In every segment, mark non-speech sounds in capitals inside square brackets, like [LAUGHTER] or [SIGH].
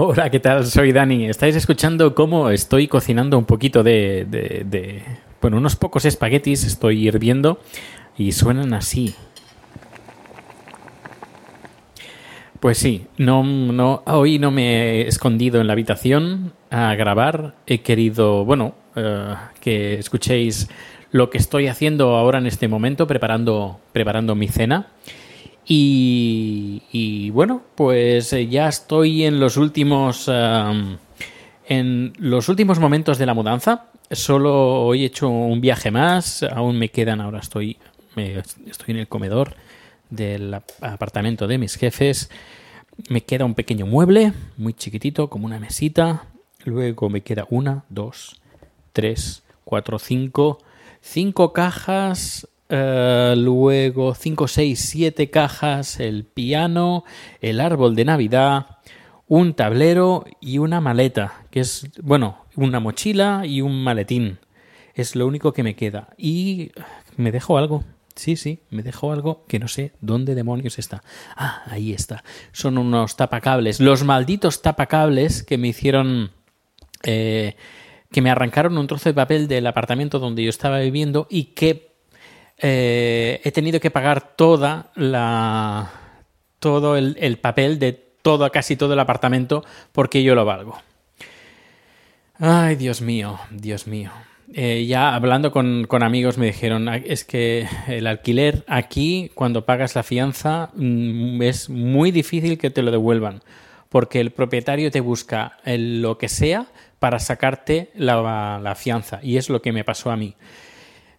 Hola, ¿qué tal? Soy Dani. Estáis escuchando cómo estoy cocinando un poquito de, de- Bueno, unos pocos espaguetis estoy hirviendo y suenan así. Pues sí, no, no, hoy no me he escondido en la habitación a grabar. He querido, bueno, eh, que escuchéis lo que estoy haciendo ahora en este momento, preparando, preparando mi cena. Y, bueno, pues eh, ya estoy en los últimos en los últimos momentos de la mudanza. Solo hoy he hecho un viaje más. Aún me quedan. Ahora estoy me- estoy en el comedor del ap- apartamento de mis jefes. Me queda un pequeño mueble, muy chiquitito, como una mesita. Luego me queda una, dos, tres, cuatro, cinco, cinco cajas. Eh, luego cinco, seis, siete cajas. El piano, el árbol de Navidad, un tablero y una maleta, que es, bueno, una mochila y un maletín. Es lo único que me queda. Y me dejo algo. Sí, sí, me dejo algo que no sé dónde demonios está. Ah, ahí está. Son unos tapacables. Los malditos tapacables que me hicieron... eh, que me arrancaron un trozo de papel del apartamento donde yo estaba viviendo y que eh, he tenido que pagar toda la todo el, el papel de todo casi todo el apartamento porque yo lo valgo. Ay, Dios mío, Dios mío. Eh, ya hablando con, con amigos me dijeron, "Ah, es que el alquiler aquí, cuando pagas la fianza, mm, es muy difícil que te lo devuelvan, porque el propietario te busca el- lo que sea para sacarte la, la fianza, y es lo que me pasó a mí.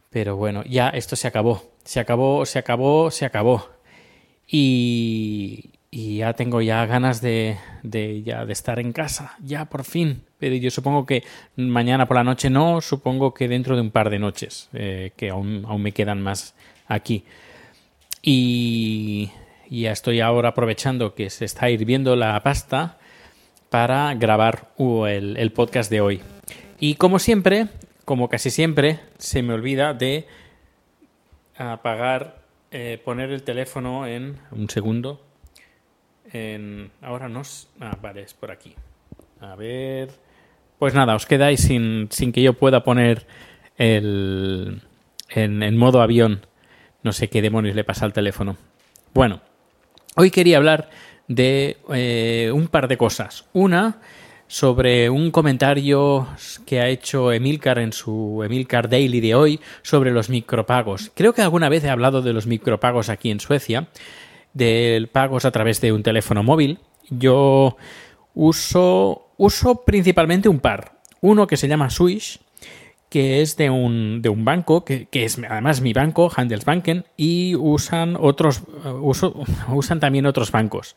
Pero bueno, ya esto se acabó, se acabó, se acabó, se acabó. Y, y ya tengo ya ganas de, de, ya de estar en casa, ya por fin. Pero yo supongo que mañana por la noche no, supongo que dentro de un par de noches, eh, que aún, aún me quedan más aquí. Y, ya estoy ahora aprovechando que se está hirviendo la pasta para grabar el, el podcast de hoy. Y como siempre, como casi siempre, se me olvida de apagar, eh, poner el teléfono en un segundo. En, ahora no. s- Ah, vale, es por aquí. A ver. Pues nada, os quedáis sin, sin que yo pueda poner el. En, en modo avión. No sé qué demonios le pasa al teléfono. Bueno, hoy quería hablar de eh, un par de cosas. Una sobre un comentario que ha hecho Emilcar en su Emilcar Daily de hoy sobre los micropagos. Creo que alguna vez he hablado de los micropagos aquí en Suecia, de pagos a través de un teléfono móvil. Yo uso, uso principalmente un par. Uno que se llama Swish, que es de un, de un banco, que, que es además mi banco, Handelsbanken, y usan otros, uso- [LAUGHS] usan también otros bancos.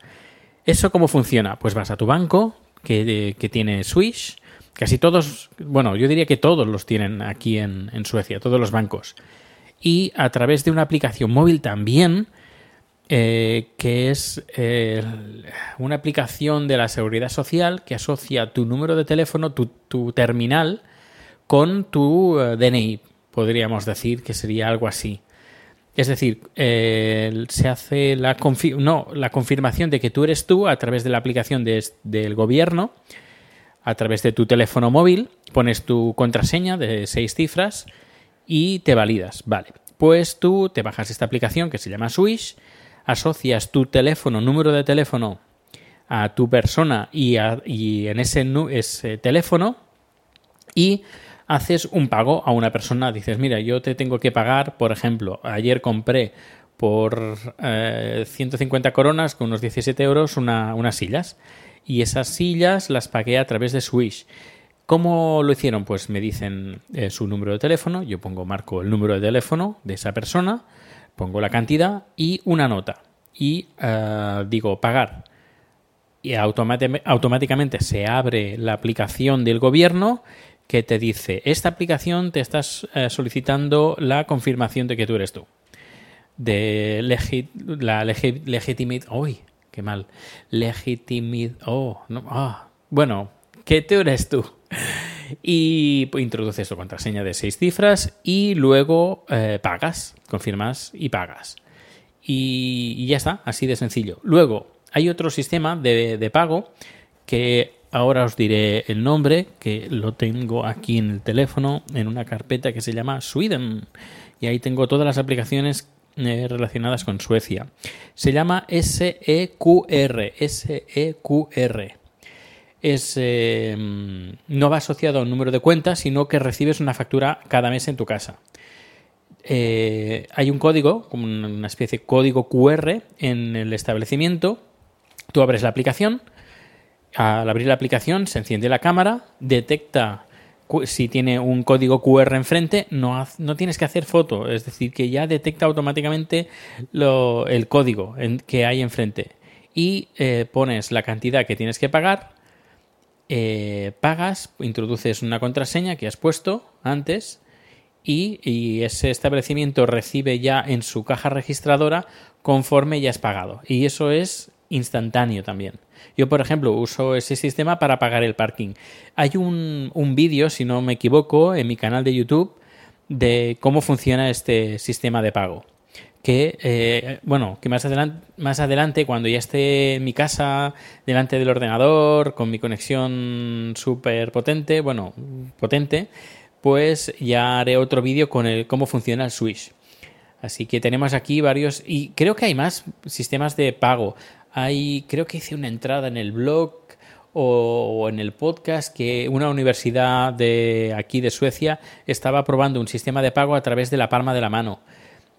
¿Eso cómo funciona? Pues vas a tu banco, que, que tiene Swish, casi todos, bueno, yo diría que todos los tienen aquí en, Suecia, todos los bancos. Y a través de una aplicación móvil también, eh, que es eh, una aplicación de la seguridad social que asocia tu número de teléfono, tu, tu terminal, con tu eh, DNI, podríamos decir que sería algo así. Es decir, eh, se hace la, confi- no, la confirmación de que tú eres tú a través de la aplicación de- del gobierno, a través de tu teléfono móvil, pones tu contraseña de seis cifras y te validas. Vale, pues tú te bajas esta aplicación que se llama Swish, asocias tu teléfono, número de teléfono a tu persona y, a- y en ese, ese teléfono y haces un pago a una persona. Dices, mira, yo te tengo que pagar, por ejemplo, ayer compré por eh, 150 coronas con unos 17 euros una- unas sillas. Y esas sillas las pagué a través de Swish. ¿Cómo lo hicieron? Pues me dicen eh, su número de teléfono, yo pongo, marco el número de teléfono de esa persona, pongo la cantidad y una nota. Y eh, digo, pagar y automáticamente se abre la aplicación del gobierno que te dice, esta aplicación te estás eh, solicitando la confirmación de que tú eres tú. De la legi- legitimid... ¡Uy! ¡Qué mal! Legitimid... ¡Oh! Ah, bueno, que tú eres tú. Y introduces tu contraseña de seis cifras y luego eh, pagas, confirmas y pagas. Y, y ya está, así de sencillo. Luego, hay otro sistema de, de pago que ahora os diré el nombre, que lo tengo aquí en el teléfono, en una carpeta que se llama Sweden. Y ahí tengo todas las aplicaciones eh, relacionadas con Suecia. Se llama SEQR. SEQR. Es, eh, no va asociado a un número de cuenta, sino que recibes una factura cada mes en tu casa eh, hay un código, como una especie de código QR en el establecimiento. Tú abres la aplicación. Al abrir la aplicación se enciende la cámara, detecta si tiene un código QR enfrente, no, no tienes que hacer foto, es decir, que ya detecta automáticamente lo- el código en- que hay enfrente. Y eh, pones la cantidad que tienes que pagar, eh, pagas, introduces una contraseña que has puesto antes y, y ese establecimiento recibe ya en su caja registradora conforme ya has pagado. Y eso es instantáneo también. Yo, por ejemplo, uso ese sistema para pagar el parking. Hay un, un vídeo, si no me equivoco, en mi canal de YouTube de cómo funciona este sistema de pago. Que, eh, bueno, que más adelante, más adelante, cuando ya esté en mi casa, delante del ordenador, con mi conexión súper potente, bueno, potente, pues ya haré otro vídeo con el cómo funciona el Swish. Así que tenemos aquí varios y creo que hay más sistemas de pago. Hay, creo que hice una entrada en el blog o, en el podcast que una universidad de aquí de Suecia estaba probando un sistema de pago a través de la palma de la mano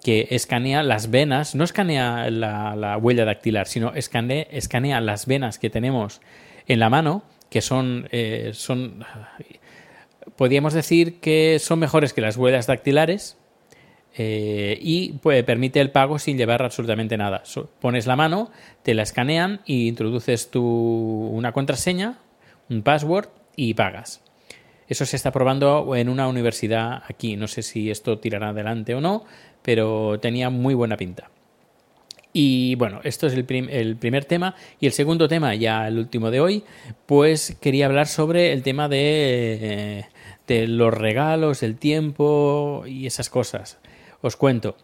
que escanea las venas, no escanea la, la huella dactilar, sino escanea, escanea las venas que tenemos en la mano, que son, eh, son podríamos decir que son mejores que las huellas dactilares eh, y pues, permite el pago sin llevar absolutamente nada. Pones la mano, te la escanean y introduces tu, una contraseña, un password y pagas. Eso se está probando en una universidad aquí. No sé si esto tirará adelante o no, pero tenía muy buena pinta. Y bueno, esto es el primer tema. Y el segundo tema, ya el último de hoy, pues quería hablar sobre el tema de, eh, de los regalos, el tiempo y esas cosas. Os cuento.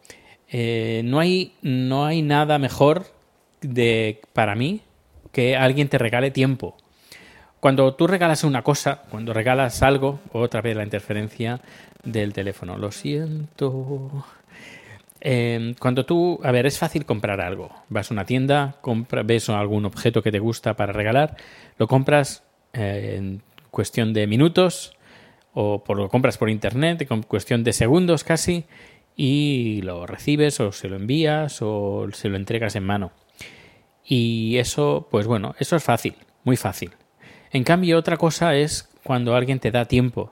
Eh, no, hay, no hay nada mejor de, para mí que alguien te regale tiempo. Cuando tú regalas una cosa, cuando regalas algo, otra vez la interferencia del teléfono. Lo siento. Eh, cuando tú, a ver, es fácil comprar algo. Vas a una tienda, compra, ves algún objeto que te gusta para regalar, lo compras eh, en cuestión de minutos o por, lo compras por internet, en cuestión de segundos casi, y lo recibes o se lo envías o se lo entregas en mano. Y eso, pues bueno, eso es fácil, muy fácil. En cambio, otra cosa es cuando alguien te da tiempo,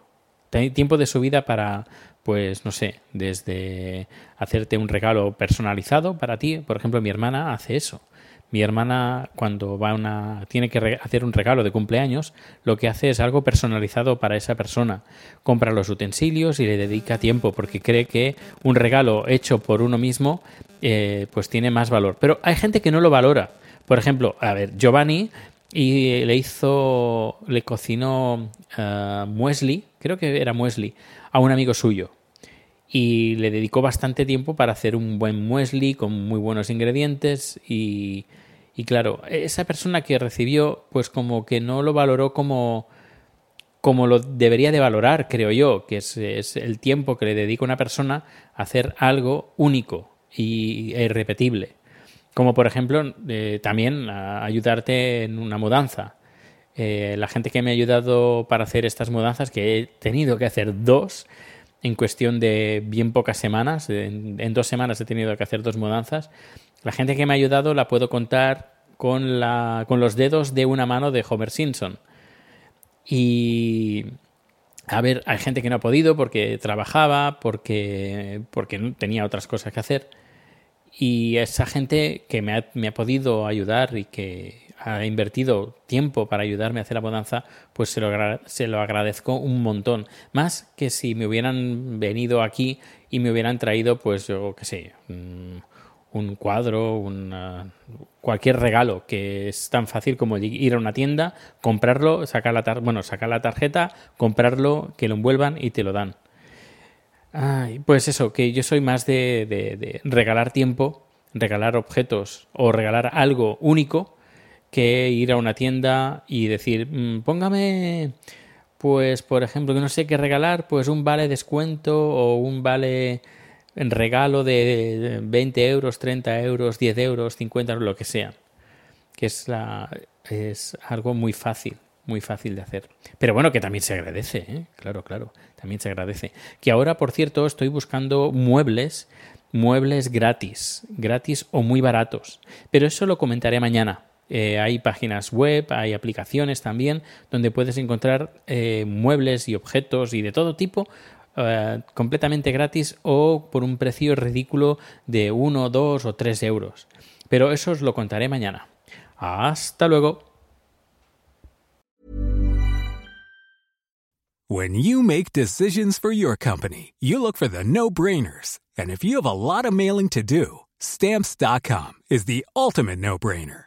tiempo de su vida para, pues no sé, desde hacerte un regalo personalizado para ti. Por ejemplo, mi hermana hace eso. Mi hermana, cuando va una, tiene que hacer un regalo de cumpleaños, lo que hace es algo personalizado para esa persona. Compra los utensilios y le dedica tiempo porque cree que un regalo hecho por uno mismo eh, pues tiene más valor. Pero hay gente que no lo valora. Por ejemplo, a ver, Giovanni y le hizo, le cocinó uh, muesli, creo que era muesli, a un amigo suyo. Y le dedicó bastante tiempo para hacer un buen muesli con muy buenos ingredientes y, y claro, esa persona que recibió, pues como que no lo valoró como, como lo debería de valorar, creo yo, que es, el tiempo que le dedica una persona a hacer algo único y, e irrepetible. Como por ejemplo, eh, también ayudarte en una mudanza. Eh, la gente que me ha ayudado para hacer estas mudanzas, que he tenido que hacer dos en cuestión de bien pocas semanas, en, dos semanas he tenido que hacer dos mudanzas. La gente que me ha ayudado la puedo contar con, la, con los dedos de una mano de Homer Simpson. Y a ver, hay gente que no ha podido porque trabajaba, porque, porque tenía otras cosas que hacer. Y esa gente que me ha, me ha podido ayudar y que ha invertido tiempo para ayudarme a hacer la mudanza, pues se lo, se lo agradezco un montón. Más que si me hubieran venido aquí y me hubieran traído, pues yo qué sé, un, cuadro, una, cualquier regalo, que es tan fácil como ir a una tienda, comprarlo, sacar la, bueno, sacar la tarjeta, comprarlo, que lo envuelvan y te lo dan pues eso, que yo soy más de, regalar tiempo, regalar objetos o regalar algo único que ir a una tienda y decir, mm, póngame, pues por ejemplo, que no sé qué regalar, pues un vale descuento o un vale regalo de 20 euros, 30 euros, 10 euros, 50 euros, lo que sea. Que es, la, es algo muy fácil muy fácil de hacer. Pero bueno, que también se agradece, ¿eh? claro, claro, también se agradece. Que ahora, por cierto, estoy buscando muebles, muebles gratis, gratis o muy baratos. Pero eso lo comentaré mañana. Eh, hay páginas web, hay aplicaciones también donde puedes encontrar eh, muebles y objetos y de todo tipo completamente gratis o por un precio ridículo de 1, 2 o 3 euros. Pero eso os lo contaré mañana. Hasta luego. When you make decisions for your company, you look for the no-brainers. And if you have a lot of mailing to do, stamps.com is the ultimate no-brainer.